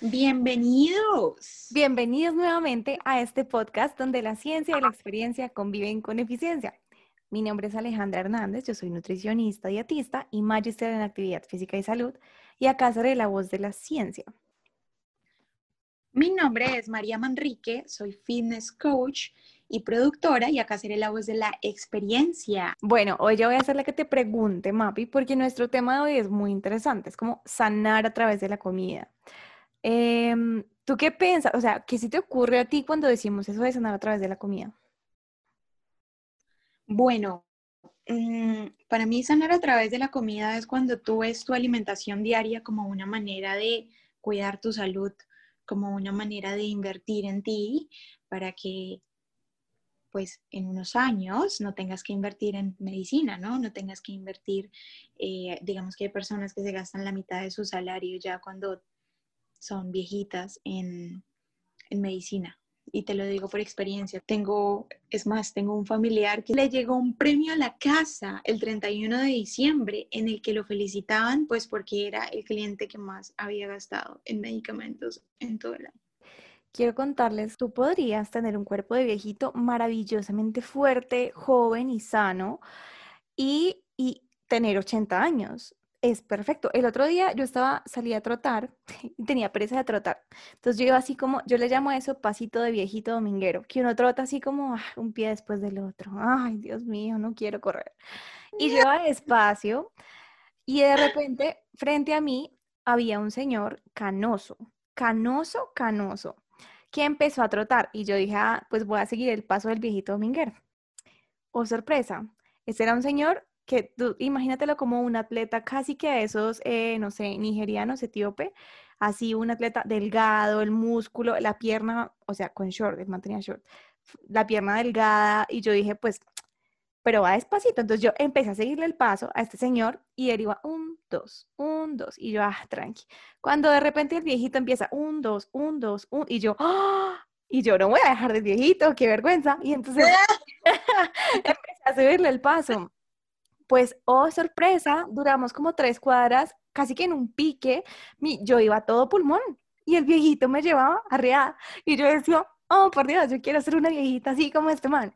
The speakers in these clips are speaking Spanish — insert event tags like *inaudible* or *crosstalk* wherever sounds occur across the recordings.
Bienvenidos. Bienvenidos nuevamente a este podcast donde la ciencia y la experiencia conviven con eficiencia. Mi nombre es Alejandra Hernández, yo soy nutricionista, dietista y magíster en actividad física y salud y acá seré la voz de la ciencia. Mi nombre es María Manrique, soy fitness coach y productora y acá seré la voz de la experiencia. Bueno, hoy yo voy a hacer la que te pregunte, Mapi, porque nuestro tema de hoy es muy interesante, es como sanar a través de la comida. Em, ¿Tú qué piensas? O sea, ¿qué se te ocurre a ti cuando decimos eso de sanar a través de la comida? Bueno, mm, para mí sanar a través de la comida es cuando tú ves tu alimentación diaria como una manera de cuidar tu salud, como una manera de invertir en ti para que pues en unos años no tengas que invertir en medicina, ¿no? No tengas que invertir, eh, digamos que hay personas que se gastan la mitad de su salario ya cuando son viejitas en, medicina. Y te lo digo por experiencia. Tengo, es más, tengo un familiar que le llegó un premio a la casa el 31 de diciembre en el que lo felicitaban, pues porque era el cliente que más había gastado en medicamentos en todo el año. Quiero contarles, tú podrías tener un cuerpo de viejito maravillosamente fuerte, joven y sano y, y tener 80 años es perfecto. El otro día yo estaba, salí a trotar *laughs* y tenía pereza de trotar. Entonces yo iba así como, yo le llamo a eso pasito de viejito dominguero, que uno trota así como ah, un pie después del otro. Ay, Dios mío, no quiero correr. Y yo iba despacio y de repente frente a mí había un señor canoso, canoso, canoso, que empezó a trotar y yo dije, ah, pues voy a seguir el paso del viejito dominguero. Oh, sorpresa. Ese era un señor que tú imagínatelo como un atleta casi que a esos, eh, no sé, nigerianos, etíope, así un atleta delgado, el músculo, la pierna, o sea, con short, él mantenía short, la pierna delgada, y yo dije, pues, pero va despacito. Entonces yo empecé a seguirle el paso a este señor y él iba un, dos, un, dos, y yo, ah, tranqui. Cuando de repente el viejito empieza un, dos, un, dos, un, y yo, ¡ah! Y yo no voy a dejar de viejito, qué vergüenza. Y entonces *laughs* *laughs* empecé a subirle el paso. Pues, oh, sorpresa, duramos como tres cuadras, casi que en un pique, mi, yo iba todo pulmón y el viejito me llevaba arriba y yo decía, oh, por Dios, yo quiero ser una viejita así como este man.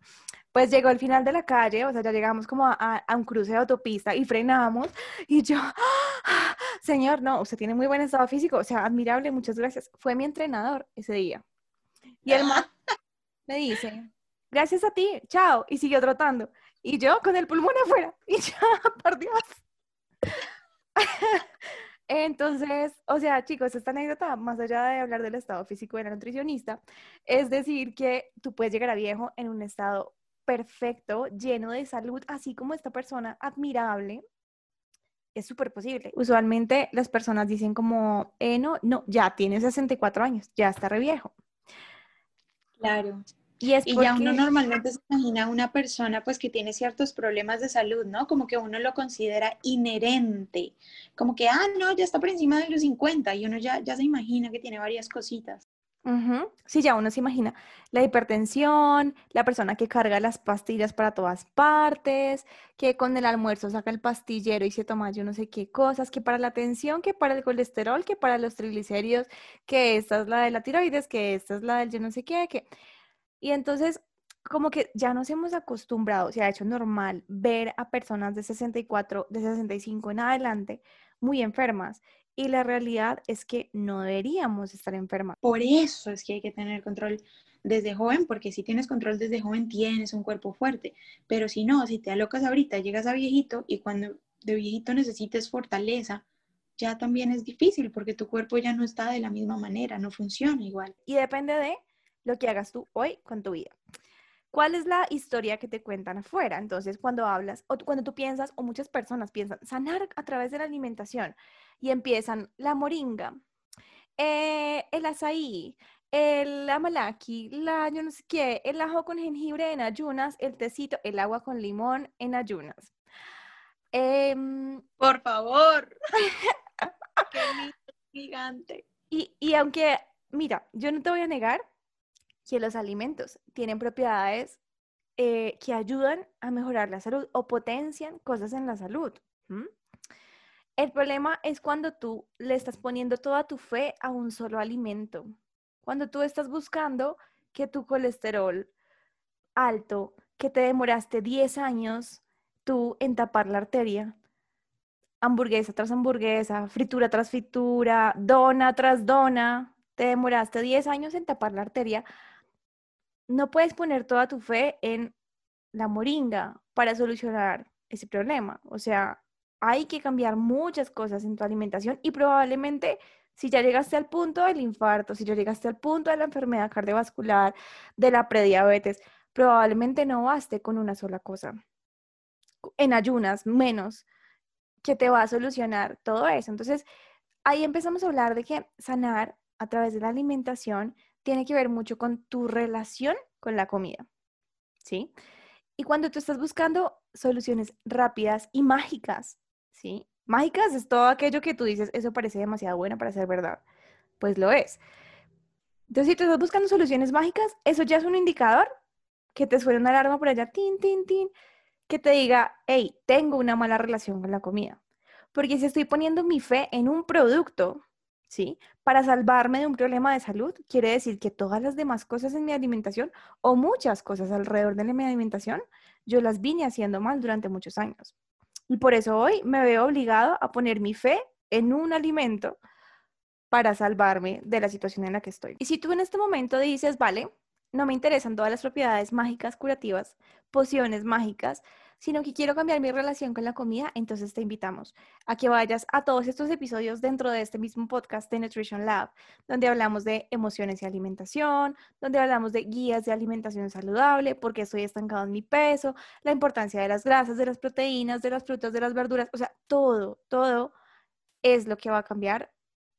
Pues llegó al final de la calle, o sea, ya llegamos como a, un cruce de autopista y frenamos y yo, ah, señor, no, usted tiene muy buen estado físico, o sea, admirable, muchas gracias. Fue mi entrenador ese día. Y el man *laughs* me dice, gracias a ti, chao, y siguió trotando. Y yo con el pulmón afuera. *laughs* Y ya, por Dios. *laughs* Entonces, o sea, chicos, esta anécdota, más allá de hablar del estado físico de la nutricionista, es decir que tú puedes llegar a viejo en un estado perfecto, lleno de salud, así como esta persona admirable. Es súper posible. Usualmente las personas dicen como, eh, no, no, ya tiene 64 años, ya está re viejo. Claro. Y, es ya uno normalmente se imagina una persona pues que tiene ciertos problemas de salud, ¿no? Como que uno lo considera inherente, como que, ah, no, ya está por encima de los 50 y uno ya, ya se imagina que tiene varias cositas. Sí, ya uno se imagina la hipertensión, la persona que carga las pastillas para todas partes, que con el almuerzo saca el pastillero y se toma yo no sé qué cosas, que para la tensión, que para el colesterol, que para los triglicéridos, que esta es la de la tiroides, que esta es la del yo no sé qué, que y entonces, como que ya nos hemos acostumbrado, se ha hecho normal ver a personas de 64, de 65 en adelante muy enfermas. Y la realidad es que no deberíamos estar enfermas. Por eso es que hay que tener control desde joven, porque si tienes control desde joven tienes un cuerpo fuerte. Pero si no, si te alocas ahorita, llegas a viejito y cuando de viejito necesites fortaleza, ya también es difícil porque tu cuerpo ya no está de la misma manera, no funciona igual. Y depende de lo que hagas tú hoy con tu vida. ¿Cuál es la historia que te cuentan afuera? Entonces, cuando hablas o cuando tú piensas, o muchas personas piensan, sanar a través de la alimentación y empiezan la moringa, eh, el azaí, el amalaki, la yo no sé qué, el ajo con jengibre en ayunas, el tecito, el agua con limón en ayunas. Em, Por favor. *laughs* Qué gigante. y, y aunque, mira, yo no te voy a negar que los alimentos tienen propiedades eh, que ayudan a mejorar la salud o potencian cosas en la salud. El problema es cuando tú le estás poniendo toda tu fe a un solo alimento. Cuando tú estás buscando que tu colesterol alto, que te demoraste 10 años tú en tapar la arteria, hamburguesa tras hamburguesa, fritura tras fritura, dona tras dona, te demoraste 10 años en tapar la arteria, no puedes poner toda tu fe en la moringa para solucionar ese problema. O sea, hay que cambiar muchas cosas en tu alimentación y probablemente si ya llegaste al punto del infarto, si ya llegaste al punto de la enfermedad cardiovascular, de la prediabetes, probablemente no baste con una sola cosa. En ayunas, menos, que te va a solucionar todo eso. Entonces, ahí empezamos a hablar de que sanar a través de la alimentación tiene que ver mucho con tu relación con la comida, ¿sí? Y cuando tú estás buscando soluciones rápidas y mágicas, ¿sí? Mágicas es todo aquello que tú dices, eso parece demasiado bueno para ser verdad. Pues lo es. Entonces, si tú estás buscando soluciones mágicas, eso ya es un indicador que te suene una alarma por allá, tin, tin, tin, que te diga, hey, tengo una mala relación con la comida. Porque si estoy poniendo mi fe en un producto, ¿sí? Para salvarme de un problema de salud, quiere decir que todas las demás cosas en mi alimentación o muchas cosas alrededor de mi alimentación, yo las vine haciendo mal durante muchos años. Y por eso hoy me veo obligado a poner mi fe en un alimento para salvarme de la situación en la que estoy. Y si tú en este momento dices, vale, no me interesan todas las propiedades mágicas curativas, pociones mágicas, sino que quiero cambiar mi relación con la comida, entonces te invitamos a que vayas a todos estos episodios dentro de este mismo podcast de Nutrition Lab, donde hablamos de emociones y alimentación, donde hablamos de guías de alimentación saludable, porque estoy estancado en mi peso, la importancia de las grasas, de las proteínas, de las frutas, de las verduras, o sea, todo, todo es lo que va a cambiar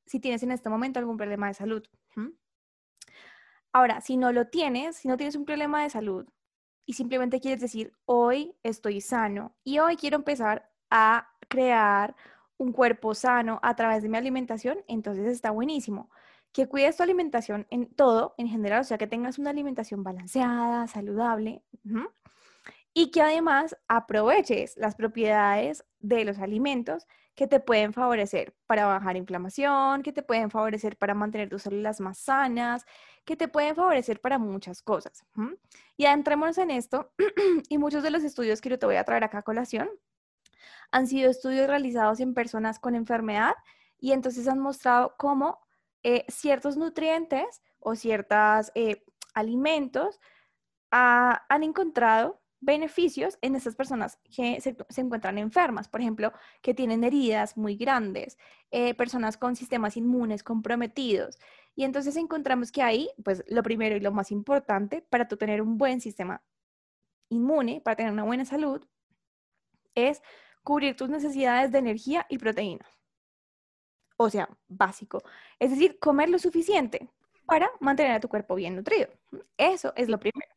si tienes en este momento algún problema de salud. Ahora, si no lo tienes, si no tienes un problema de salud y simplemente quieres decir, hoy estoy sano y hoy quiero empezar a crear un cuerpo sano a través de mi alimentación, entonces está buenísimo. Que cuides tu alimentación en todo, en general, o sea, que tengas una alimentación balanceada, saludable. Y que además aproveches las propiedades de los alimentos que te pueden favorecer para bajar inflamación, que te pueden favorecer para mantener tus células más sanas, que te pueden favorecer para muchas cosas. ¿m? Y adentrémonos en esto, *clears throat* y muchos de los estudios que yo te voy a traer acá a colación han sido estudios realizados en personas con enfermedad y entonces han mostrado cómo eh, ciertos nutrientes o ciertos alimentos ah, han encontrado beneficios en estas personas que se, encuentran enfermas, por ejemplo, que tienen heridas muy grandes, eh, personas con sistemas inmunes comprometidos. Y entonces encontramos que ahí, pues lo primero y lo más importante para tener un buen sistema inmune, para tener una buena salud, es cubrir tus necesidades de energía y proteína. O sea, básico. Es decir, comer lo suficiente para mantener a tu cuerpo bien nutrido. Eso es lo primero.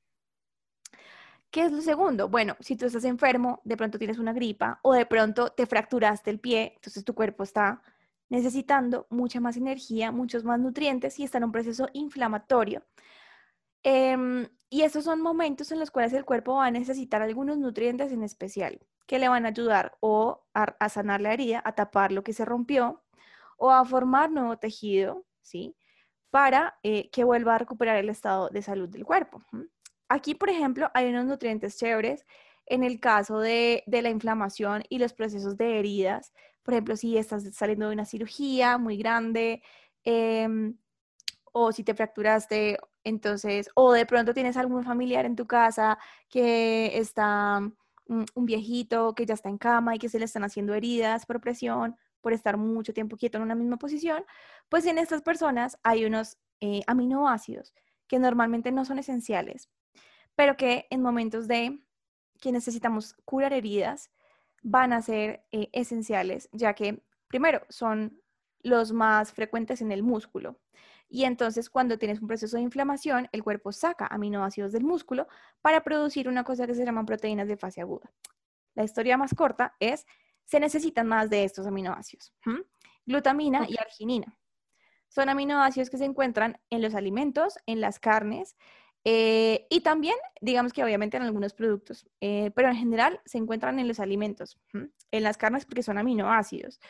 ¿Qué es lo segundo? Bueno, si tú estás enfermo, de pronto tienes una gripa o de pronto te fracturaste el pie, entonces tu cuerpo está necesitando mucha más energía, muchos más nutrientes y está en un proceso inflamatorio. Em, y esos son momentos en los cuales el cuerpo va a necesitar algunos nutrientes en especial que le van a ayudar o a, sanar la herida, a tapar lo que se rompió o a formar nuevo tejido, ¿sí? Para eh, que vuelva a recuperar el estado de salud del cuerpo. Aquí, por ejemplo, hay unos nutrientes chéveres en el caso de, de la inflamación y los procesos de heridas. Por ejemplo, si estás saliendo de una cirugía muy grande em, o si te fracturaste, entonces, o de pronto tienes algún familiar en tu casa que está mm, un viejito que ya está en cama y que se le están haciendo heridas por presión, por estar mucho tiempo quieto en una misma posición, pues en estas personas hay unos eh, aminoácidos que normalmente no son esenciales, pero que en momentos de que necesitamos curar heridas van a ser eh, esenciales, ya que primero son los más frecuentes en el músculo. Y entonces cuando tienes un proceso de inflamación, el cuerpo saca aminoácidos del músculo para producir una cosa que se llaman proteínas de fase aguda. La historia más corta es, se necesitan más de estos aminoácidos. Glutamina y arginina. Son aminoácidos que se encuentran en los alimentos, en las carnes, eh, y también, digamos que obviamente en algunos productos, eh, pero en general se encuentran en los alimentos, en las carnes porque son aminoácidos,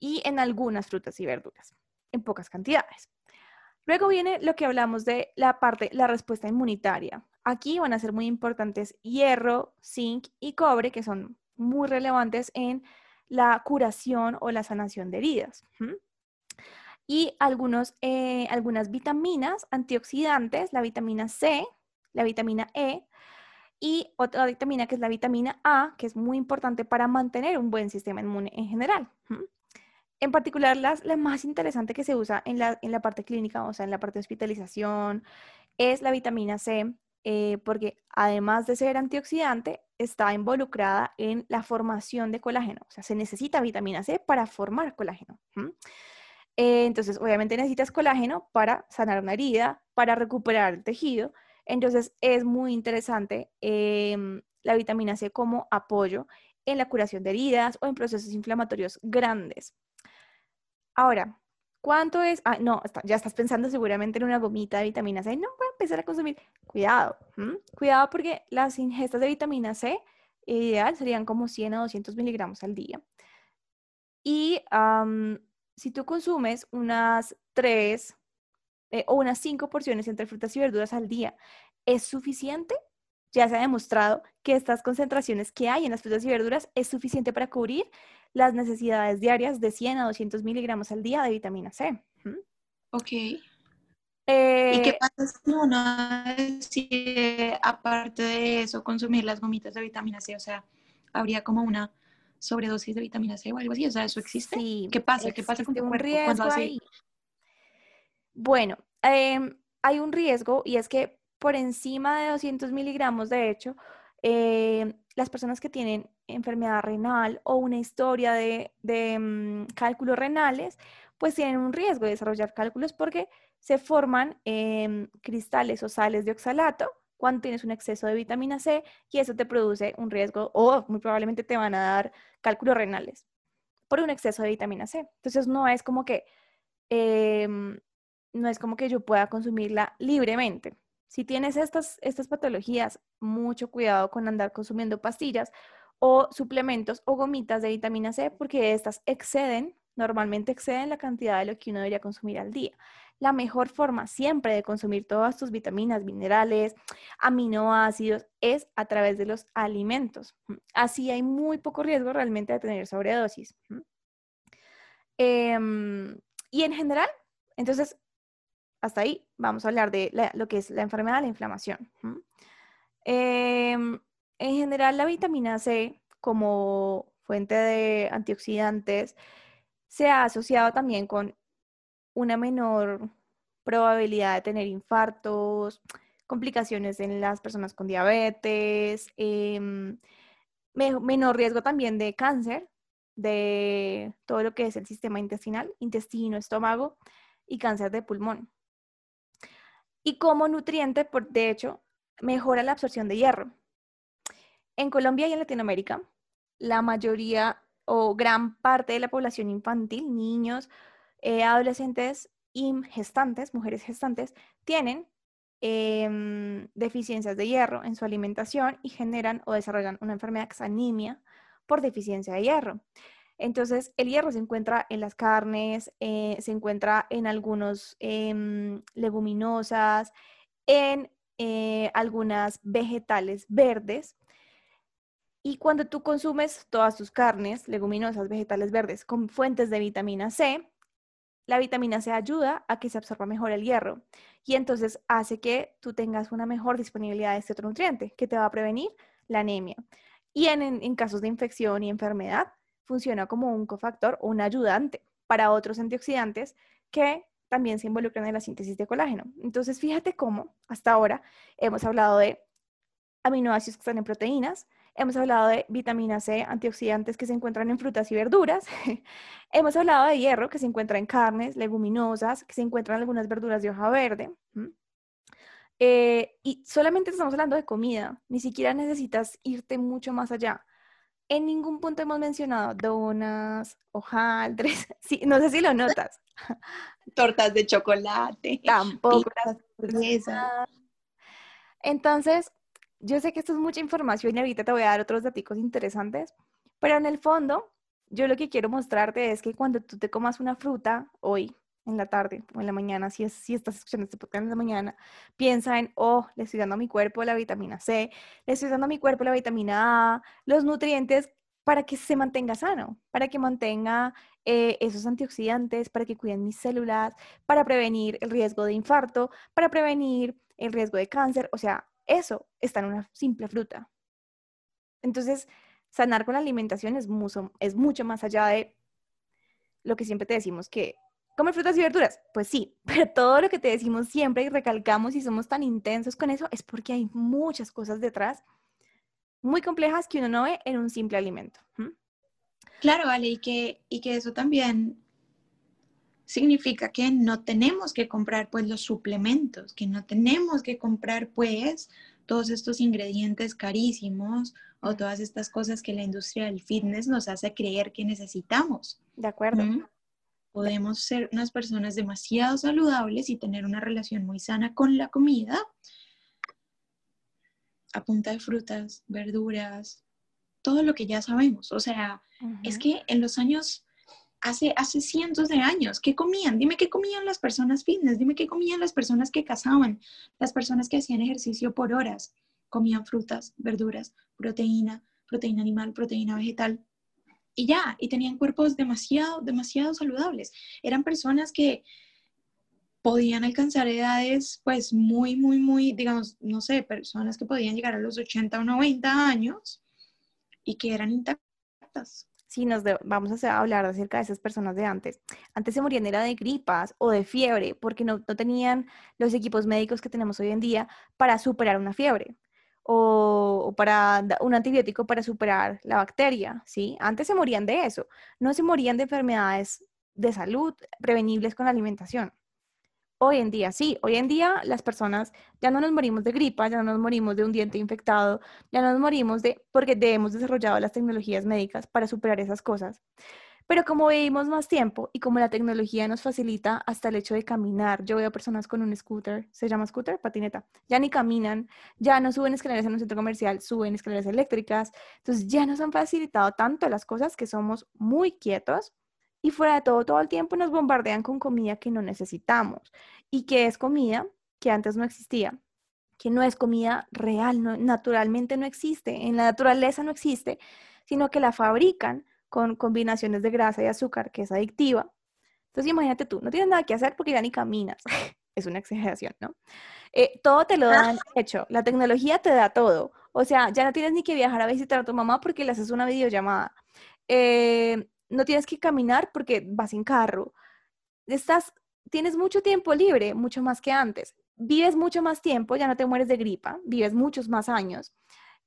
y en algunas frutas y verduras, en pocas cantidades. Luego viene lo que hablamos de la parte, la respuesta inmunitaria. Aquí van a ser muy importantes hierro, zinc y cobre, que son muy relevantes en la curación o la sanación de heridas y algunos, eh, algunas vitaminas antioxidantes, la vitamina C, la vitamina E y otra vitamina que es la vitamina A, que es muy importante para mantener un buen sistema inmune en general. En particular, las, la más interesante que se usa en la, en la parte clínica, o sea, en la parte de hospitalización, es la vitamina C, eh, porque además de ser antioxidante, está involucrada en la formación de colágeno. O sea, se necesita vitamina C para formar colágeno. Eh, entonces, obviamente necesitas colágeno para sanar una herida, para recuperar el tejido. Entonces, es muy interesante em, la vitamina C como apoyo en la curación de heridas o en procesos inflamatorios grandes. Ahora, ¿cuánto es? Ah, no, ya estás pensando seguramente en una gomita de vitamina C. No, voy a empezar a consumir. Cuidado, cuidado porque las ingestas de vitamina C ideal serían como 100 a 200 miligramos al día. Y si tú consumes unas tres eh, o unas cinco porciones entre frutas y verduras al día, ¿es suficiente? Ya se ha demostrado que estas concentraciones que hay en las frutas y verduras es suficiente para cubrir las necesidades diarias de 100 a 200 miligramos al día de vitamina C. Ok. ¿Y qué eh, pasa si uno aparte de eso, consumir las gomitas de vitamina C? O sea, habría como una sobredosis de vitamina C o algo así? O sea, ¿eso existe? Sí, ¿Qué pasa? ¿Qué pasa con tu cuerpo cuando hace... Bueno, em, hay un riesgo y es que por encima de 200 miligramos, de hecho, em, las personas que tienen enfermedad renal o una historia de, mm, cálculos renales, pues tienen un riesgo de desarrollar cálculos porque se forman em, cristales o sales de oxalato cuando tienes un exceso de vitamina C y eso te produce un riesgo o muy probablemente te van a dar cálculos renales por un exceso de vitamina C. Entonces no es como que em, no es como que yo pueda consumirla libremente. Si tienes estas, estas patologías, mucho cuidado con andar consumiendo pastillas o suplementos o gomitas de vitamina C porque estas exceden, normalmente exceden la cantidad de lo que uno debería consumir al día la mejor forma siempre de consumir todas tus vitaminas, minerales, aminoácidos es a través de los alimentos. Así hay muy poco riesgo realmente de tener sobredosis. Em, y en general, entonces, hasta ahí vamos a hablar de lo que es la enfermedad de la inflamación. Em, en general, la vitamina C como fuente de antioxidantes se ha asociado también con una menor probabilidad de tener infartos, complicaciones en las personas con diabetes, em, menor riesgo también de cáncer, de todo lo que es el sistema intestinal, intestino, estómago y cáncer de pulmón. Y como nutriente, por, de hecho, mejora la absorción de hierro. En Colombia y en Latinoamérica, la mayoría o gran parte de la población infantil, niños, eh, adolescentes y gestantes, mujeres gestantes, tienen em, deficiencias de hierro en su alimentación y generan o desarrollan una enfermedad que es anemia por deficiencia de hierro. Entonces, el hierro se encuentra en las carnes, eh, se encuentra en algunos em, leguminosas, en eh, algunas vegetales verdes. Y cuando tú consumes todas tus carnes, leguminosas, vegetales verdes con fuentes de vitamina C, la vitamina C ayuda a que se absorba mejor el hierro y entonces hace que tú tengas una mejor disponibilidad de este otro nutriente que te va a prevenir la anemia. Y en, casos de infección y enfermedad, funciona como un cofactor o un ayudante para otros antioxidantes que también se involucran en la síntesis de colágeno. Entonces, fíjate cómo hasta ahora hemos hablado de aminoácidos que están en proteínas, hemos hablado de vitamina C, antioxidantes que se encuentran en frutas y verduras, *laughs* hemos hablado de hierro que se encuentra en carnes, leguminosas, que se encuentran en algunas verduras de hoja verde. Eh, y solamente estamos hablando de comida, ni siquiera necesitas irte mucho más allá. En ningún punto hemos mencionado donas, hojaldres, *laughs* sí, no sé si lo notas. *laughs* Tortas de chocolate. Tampoco. Entonces, yo sé que esto es mucha información y ahorita te voy a dar otros datos interesantes, pero en el fondo, yo lo que quiero mostrarte es que cuando tú te comas una fruta hoy, en la tarde o en la mañana, si, es, si estás escuchando este podcast en la mañana, piensa en, oh, le estoy dando a mi cuerpo la vitamina C, le estoy dando a mi cuerpo la vitamina A, los nutrientes para que se mantenga sano, para que mantenga eh, esos antioxidantes, para que cuiden mis células, para prevenir el riesgo de infarto, para prevenir el riesgo de cáncer, o sea, eso está en una simple fruta. Entonces, sanar con la alimentación es mucho, es mucho más allá de lo que siempre te decimos que comer frutas y verduras. Pues sí, *laughs* pero todo lo que te decimos siempre y recalcamos y somos tan intensos con eso es porque hay muchas cosas detrás muy complejas que uno no ve en un simple alimento. Claro, vale, y que, y que eso también significa que no tenemos que comprar pues los suplementos, que no tenemos que comprar pues todos estos ingredientes carísimos o todas estas cosas que la industria del fitness nos hace creer que necesitamos. De acuerdo. Podemos ser unas personas demasiado saludables y tener una relación muy sana con la comida a punta de frutas, verduras, todo lo que ya sabemos. O sea, es que en los años hace, hace cientos de años. ¿Qué comían? Dime qué comían las personas fitness, dime qué comían las personas que cazaban, las personas que hacían ejercicio por horas. Comían frutas, verduras, proteína, proteína animal, proteína vegetal. Y ya, y tenían cuerpos demasiado, demasiado saludables. Eran personas que podían alcanzar edades, pues muy, muy, muy, digamos, no sé, personas que podían llegar a los 80 o 90 años y que eran intactas si nos vamos a hablar acerca de esas personas de antes, antes se morían era de gripas o de fiebre porque no, tenían los equipos médicos que tenemos hoy en día para superar una fiebre o, para un antibiótico para superar la bacteria, ¿sí? Antes se morían de eso, no se morían de enfermedades de salud prevenibles con la alimentación. Hoy en día, sí, hoy en día las personas ya no nos morimos de gripa, ya no nos morimos de un diente infectado, ya no nos morimos de, porque hemos desarrollado las tecnologías médicas para superar esas cosas. Pero como vivimos más tiempo y como la tecnología nos facilita hasta el hecho de caminar, yo veo personas con un scooter, se llama scooter, patineta, ya ni caminan, ya no suben escaleras en un centro comercial, suben escaleras eléctricas, entonces ya nos han facilitado tanto las cosas que somos muy quietos y fuera de todo, todo el tiempo nos bombardean con comida que no necesitamos y que es comida que antes no existía, que no es comida real, no, naturalmente no existe, en la naturaleza no existe, sino que la fabrican con combinaciones de grasa y azúcar que es adictiva. Entonces imagínate tú, no tienes nada que hacer porque ya ni caminas. *laughs* es una exageración, ¿no? Eh, todo te lo dan hecho, la tecnología te da todo. O sea, ya no tienes ni que viajar a visitar a tu mamá porque le haces una videollamada. Eh, no tienes que caminar porque vas en carro. Estás, tienes mucho tiempo libre, mucho más que antes. Vives mucho más tiempo, ya no te mueres de gripa, vives muchos más años.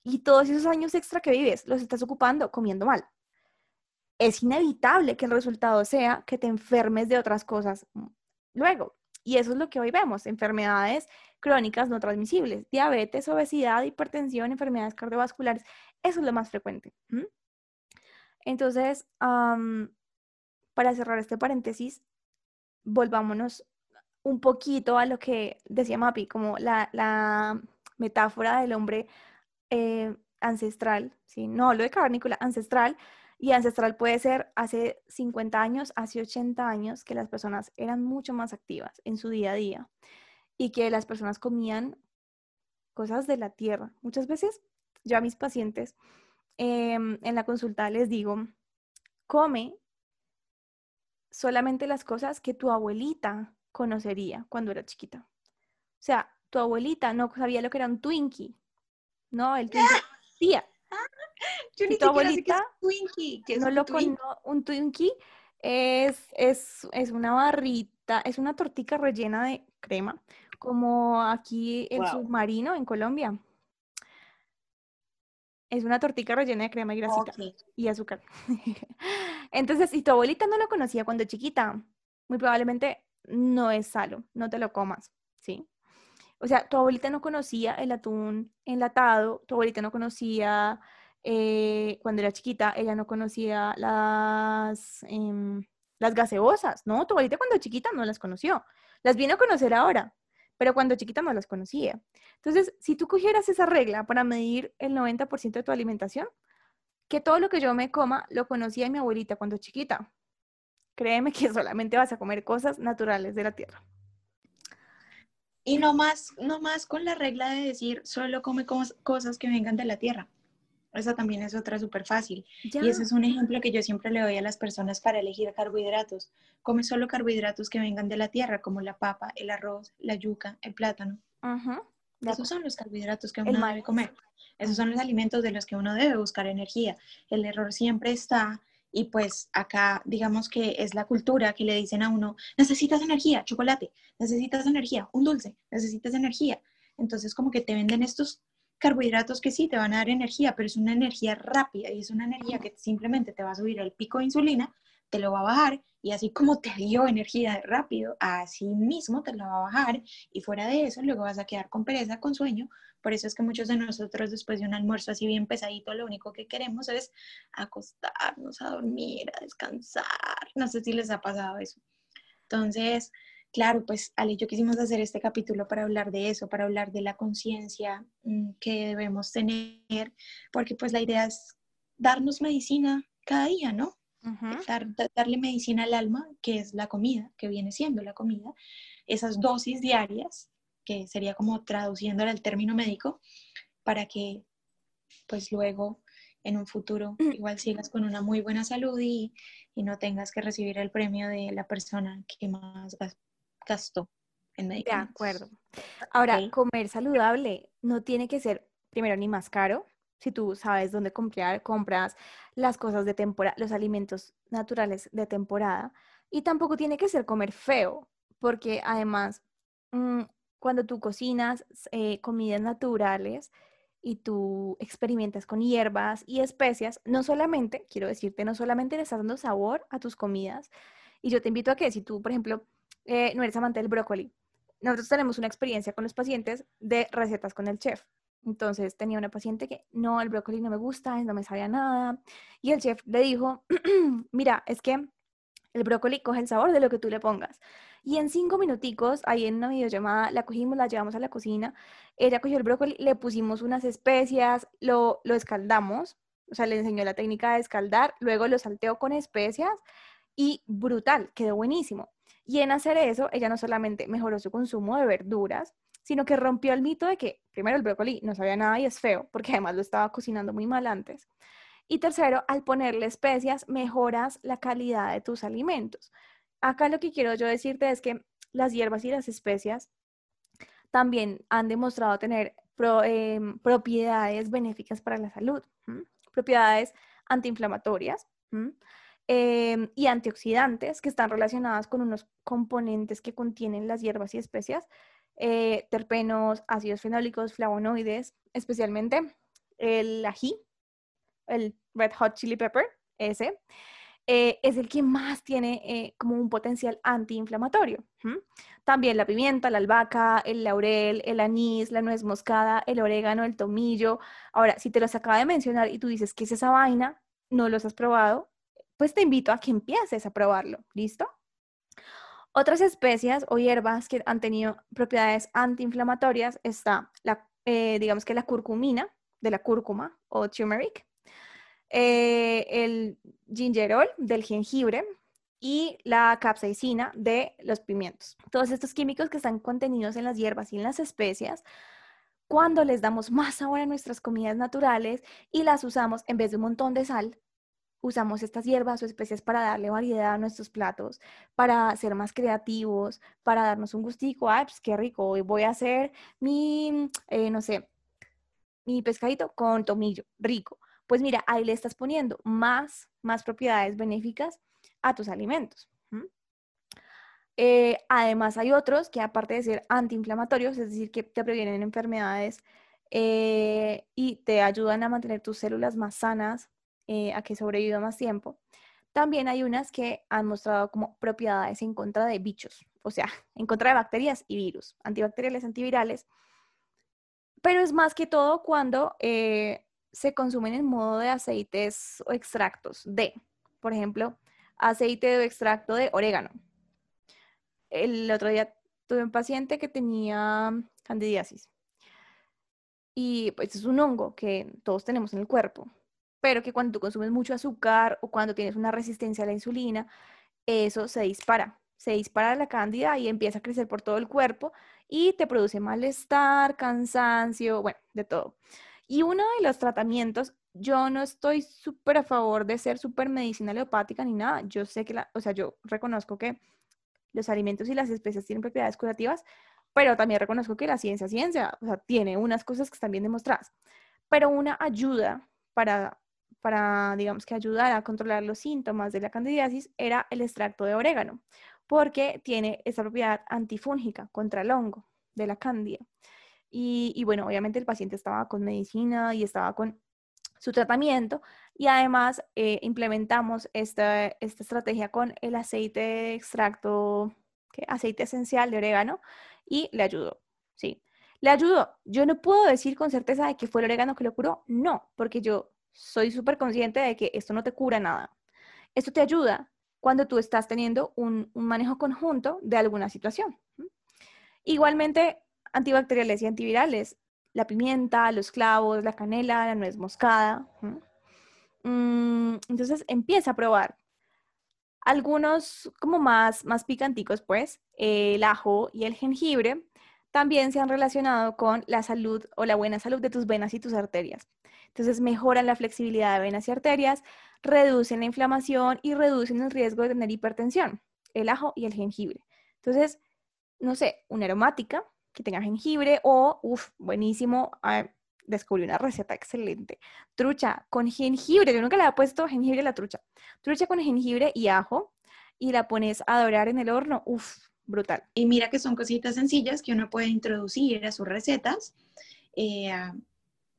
Y todos esos años extra que vives los estás ocupando comiendo mal. Es inevitable que el resultado sea que te enfermes de otras cosas luego. Y eso es lo que hoy vemos, enfermedades crónicas no transmisibles, diabetes, obesidad, hipertensión, enfermedades cardiovasculares. Eso es lo más frecuente. Entonces, para cerrar este paréntesis, volvámonos un poquito a lo que decía Mapi, como la, metáfora del hombre eh, ancestral, ¿sí? no lo de cavernícola, ancestral, y ancestral puede ser hace 50 años, hace 80 años, que las personas eran mucho más activas en su día a día y que las personas comían cosas de la tierra. Muchas veces yo a mis pacientes Em, en la consulta les digo, come solamente las cosas que tu abuelita conocería cuando era chiquita. O sea, tu abuelita no sabía lo que era un Twinkie, ¿no? El Twinkie. *laughs* Tía. Yo ni tu abuelita Twinkie, no lo conoce. Un Twinkie es, es, es, una barrita, es una tortica rellena de crema, como aquí el submarino en Colombia. Es una tortica rellena de crema y grasita y azúcar. *laughs* Entonces, si tu abuelita no lo conocía cuando chiquita, muy probablemente no es salo, no te lo comas, ¿sí? O sea, tu abuelita no conocía el atún enlatado, tu abuelita no conocía, eh, cuando era chiquita, ella no conocía las, em, las gaseosas, ¿no? Tu abuelita cuando chiquita no las conoció, las vino a conocer ahora, pero cuando chiquita no las conocía. Entonces, si tú cogieras esa regla para medir el 90% de tu alimentación, que todo lo que yo me coma lo conocía mi abuelita cuando chiquita, créeme que *laughs* solamente vas a comer cosas naturales de la tierra. Y no más, no más con la regla de decir solo come cosas que vengan de la tierra. Esa también es otra súper fácil. Y ese es un ejemplo que yo siempre le doy a las personas para elegir carbohidratos. Come solo carbohidratos que vengan de la tierra, como la papa, el arroz, la yuca, el plátano. Esos son los carbohidratos que uno debe comer. Esos son los alimentos de los que uno debe buscar energía. El error siempre está, y pues acá digamos que es la cultura que le dicen a uno, necesitas energía, chocolate, necesitas energía, un dulce, necesitas energía. Entonces como que te venden estos carbohidratos que sí te van a dar energía, pero es una energía rápida y es una energía que simplemente te va a subir el pico de insulina, te lo va a bajar y así como te dio energía rápido, así mismo te lo va a bajar y fuera de eso luego vas a quedar con pereza, con sueño. Por eso es que muchos de nosotros después de un almuerzo así bien pesadito, lo único que queremos es acostarnos a dormir, a descansar. No sé si les ha pasado eso. Entonces, claro, pues Ale y yo quisimos hacer este capítulo para hablar de eso, para hablar de la conciencia mm, que debemos tener, porque pues la idea es darnos medicina cada día, ¿no? darle medicina al alma, que es la comida, que viene siendo la comida, esas dosis diarias, que sería como traduciéndola al término médico, para que pues luego en un futuro mm. igual sigas con una muy buena salud y, y no tengas que recibir el premio de la persona que más gasto en medicamentos. De acuerdo. Ahora, comer saludable no tiene que ser, primero, ni más caro, si tú sabes dónde comprar, compras las cosas de temporada, los alimentos naturales de temporada. Y tampoco tiene que ser comer feo, porque además, mm, cuando tú cocinas eh, comidas naturales y tú experimentas con hierbas y especias, no solamente, quiero decirte, no solamente le estás dando sabor a tus comidas, y yo te invito a que si tú, por ejemplo, eh, no eres amante del brócoli. Nosotros tenemos una experiencia con los pacientes de recetas con el chef. Entonces tenía una paciente que no, el brócoli no me gusta, no me sabía nada. Y el chef le dijo, *clears throat* mira, es que el brócoli coge el sabor de lo que tú le pongas. Y en cinco minuticos, ahí en una videollamada, la cogimos, la llevamos a la cocina. Ella cogió el brócoli, le pusimos unas especias, lo, lo escaldamos, o sea, le enseñó la técnica de escaldar, luego lo salteó con especias y brutal, quedó buenísimo. Y en hacer eso, ella no solamente mejoró su consumo de verduras, sino que rompió el mito de que, primero, el brócoli no sabía nada y es feo, porque además lo estaba cocinando muy mal antes. Y tercero, al ponerle especias, mejoras la calidad de tus alimentos. Acá lo que quiero yo decirte es que las hierbas y las especias también han demostrado tener em, propiedades benéficas para la salud, propiedades antiinflamatorias, Em, y antioxidantes que están relacionadas con unos componentes que contienen las hierbas y especias, eh, terpenos, ácidos fenólicos, flavonoides, especialmente el ají, el red hot chili pepper, ese, eh, es el que más tiene eh, como un potencial antiinflamatorio. También la pimienta, la albahaca, el laurel, el anís, la nuez moscada, el orégano, el tomillo. Ahora, si te los acaba de mencionar y tú dices, ¿qué es esa vaina? No los has probado, pues te invito a que empieces a probarlo. ¿Listo? Otras especias o hierbas que han tenido propiedades antiinflamatorias está, la, eh, digamos que la curcumina, de la cúrcuma o turmeric, eh, el gingerol del jengibre y la capsaicina de los pimientos. Todos estos químicos que están contenidos en las hierbas y en las especias, cuando les damos más sabor a nuestras comidas naturales y las usamos en vez de un montón de sal, usamos estas hierbas o especies para darle variedad a nuestros platos, para ser más creativos, para darnos un gustico, ay, pues qué rico, hoy voy a hacer mi, eh, no sé, mi pescadito con tomillo, rico. Pues mira, ahí le estás poniendo más, más propiedades benéficas a tus alimentos. Eh, además hay otros que aparte de ser antiinflamatorios, es decir, que te previenen enfermedades eh, y te ayudan a mantener tus células más sanas, eh, a que sobrevivan más tiempo. También hay unas que han mostrado como propiedades en contra de bichos, o sea, *laughs* en contra de bacterias y virus, antibacteriales, antivirales. Pero es más que todo cuando eh, se consumen en modo de aceites o extractos de, por ejemplo, aceite o extracto de orégano. El otro día tuve un paciente que tenía candidiasis. Y pues es un hongo que todos tenemos en el cuerpo, pero que cuando tú consumes mucho azúcar o cuando tienes una resistencia a la insulina, eso se dispara. Se dispara la cándida y empieza a crecer por todo el cuerpo y te produce malestar, cansancio, bueno, de todo. Y uno de los tratamientos, yo no estoy súper a favor de ser súper medicina aleopática ni nada. Yo sé que, la, o sea, yo reconozco que los alimentos y las especies tienen propiedades curativas, pero también reconozco que la ciencia, ciencia, o sea, tiene unas cosas que están bien demostradas. Pero una ayuda para, para, digamos que ayudar a controlar los síntomas de la candidiasis era el extracto de orégano, porque tiene esa propiedad antifúngica contra el hongo de la cándida. Y, bueno, obviamente el paciente estaba con medicina y estaba con su tratamiento y además eh, implementamos esta, esta, estrategia con el aceite extracto, aceite esencial de orégano y le ayudó, ¿sí? Le ayudó. Yo no puedo decir con certeza de que fue el orégano que lo curó, no, porque yo soy súper consciente de que esto no te cura nada. Esto te ayuda cuando tú estás teniendo un, un manejo conjunto de alguna situación. Igualmente, antibacteriales y antivirales, la pimienta, los clavos, la canela, la nuez moscada. Mm, entonces empieza a probar. Algunos como más, más picanticos, pues, el ajo y el jengibre también se han relacionado con la salud o la buena salud de tus venas y tus arterias. Entonces mejoran la flexibilidad de venas y arterias, reducen la inflamación y reducen el riesgo de tener hipertensión, el ajo y el jengibre. Entonces, no sé, una aromática que tenga jengibre o, uff, buenísimo, descubrí una receta excelente. Trucha con jengibre, yo nunca le había puesto jengibre a la trucha. Trucha con jengibre y ajo y la pones a dorar en el horno, uff, brutal. Y mira que son cositas sencillas que uno puede introducir a sus recetas. Eh,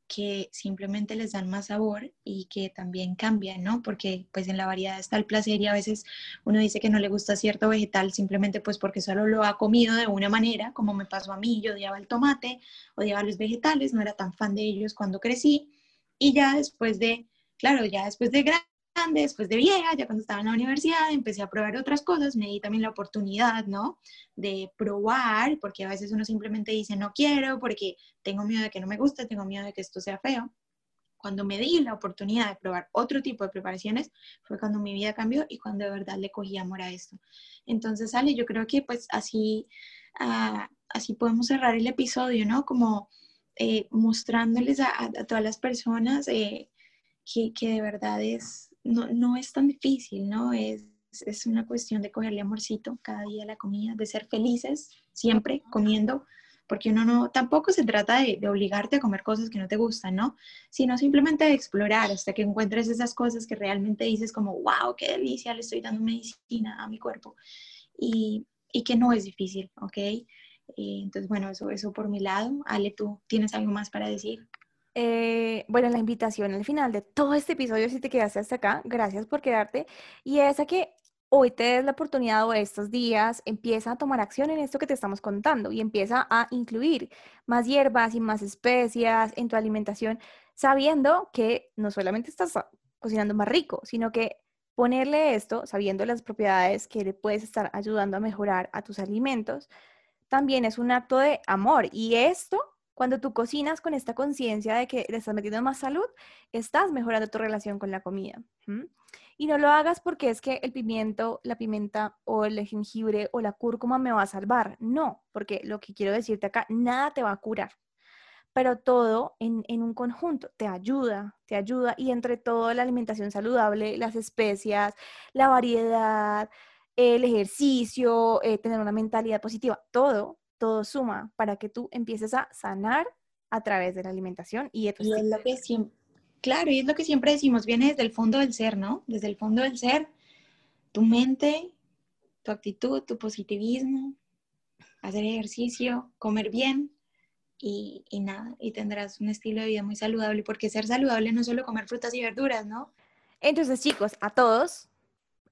que simplemente les dan más sabor y que también cambian, ¿no? Porque pues en la variedad está el placer y a veces uno dice que no le gusta cierto vegetal simplemente pues porque solo lo ha comido de una manera, como me pasó a mí, yo odiaba el tomate, odiaba los vegetales, no era tan fan de ellos cuando crecí y ya después de, claro, ya después de después de vieja, ya cuando estaba en la universidad, empecé a probar otras cosas, me di también la oportunidad, ¿no? De probar, porque a veces uno simplemente dice no quiero porque tengo miedo de que no me guste, tengo miedo de que esto sea feo. Cuando me di la oportunidad de probar otro tipo de preparaciones, fue cuando mi vida cambió y cuando de verdad le cogí amor a esto. Entonces, Ale, yo creo que pues así, ah, así podemos cerrar el episodio, ¿no? Como eh, mostrándoles a, todas las personas eh, que, que de verdad es, no, no es tan difícil, ¿no? Es, es una cuestión de cogerle amorcito cada día a la comida, de ser felices siempre comiendo, porque uno no, tampoco se trata de, de, obligarte a comer cosas que no te gustan, ¿no? Sino simplemente de explorar hasta que encuentres esas cosas que realmente dices como, wow, qué delicia, le estoy dando medicina a mi cuerpo. Y, y que no es difícil, ¿ok? Eh, entonces, bueno, eso, eso por mi lado. Ale, ¿tú tienes algo más para decir? Eh, bueno, la invitación al final de todo este episodio, si te quedaste hasta acá, gracias por quedarte. Y es a que hoy te des la oportunidad o estos días empieza a tomar acción en esto que te estamos contando y empieza a incluir más hierbas y más especias en tu alimentación, sabiendo que no solamente estás cocinando más rico, sino que ponerle esto, sabiendo las propiedades que le puedes estar ayudando a mejorar a tus alimentos, también es un acto de amor. Y esto cuando tú cocinas con esta conciencia de que le estás metiendo más salud, estás mejorando tu relación con la comida. Y no lo hagas porque es que el pimiento, la pimienta o el jengibre o la cúrcuma me va a salvar. No, porque lo que quiero decirte acá, nada te va a curar. Pero todo en, un conjunto te ayuda, te ayuda. Y entre todo la alimentación saludable, las especias, la variedad, el ejercicio, eh, tener una mentalidad positiva, todo todo suma para que tú empieces a sanar a través de la alimentación y, es lo que siempre, claro, y es lo que siempre decimos, viene desde el fondo del ser, ¿no? Desde el fondo del ser, tu mente, tu actitud, tu positivismo, hacer ejercicio, comer bien, y, y, nada, y tendrás un estilo de vida muy saludable, porque ser saludable no es solo comer frutas y verduras, ¿no? Entonces, chicos, a todos,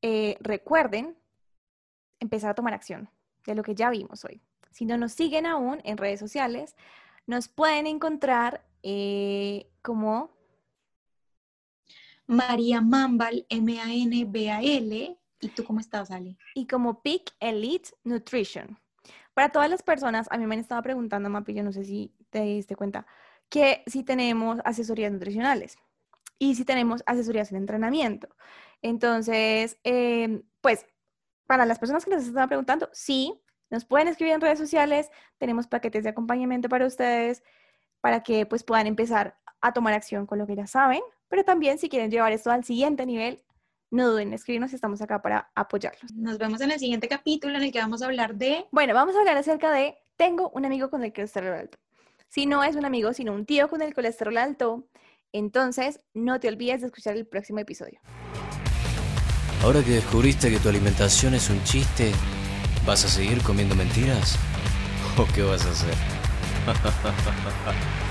eh, recuerden empezar a tomar acción de lo que ya vimos hoy. Si no nos siguen aún en redes sociales, nos pueden encontrar eh, como María Mambal, M-A-N-B-A-L. ¿Y tú cómo estás, Ale? Y como Peak Elite Nutrition. Para todas las personas, a mí me han estado preguntando, Mapi, yo no sé si te diste cuenta, que si tenemos asesorías nutricionales y si tenemos asesorías en entrenamiento. Entonces, em, pues, para las personas que nos están preguntando, sí, nos pueden escribir en redes sociales, tenemos paquetes de acompañamiento para ustedes, para que pues puedan empezar a tomar acción con lo que ya saben, pero también si quieren llevar esto al siguiente nivel, no duden en escribirnos, estamos acá para apoyarlos. Nos vemos en el siguiente capítulo en el que vamos a hablar de... Bueno, vamos a hablar acerca de, tengo un amigo con el colesterol alto. Si no es un amigo, sino un tío con el colesterol alto, entonces no te olvides de escuchar el próximo episodio. Ahora que descubriste que tu alimentación es un chiste, ¿vas a seguir comiendo mentiras? ¿O qué vas a hacer? *laughs*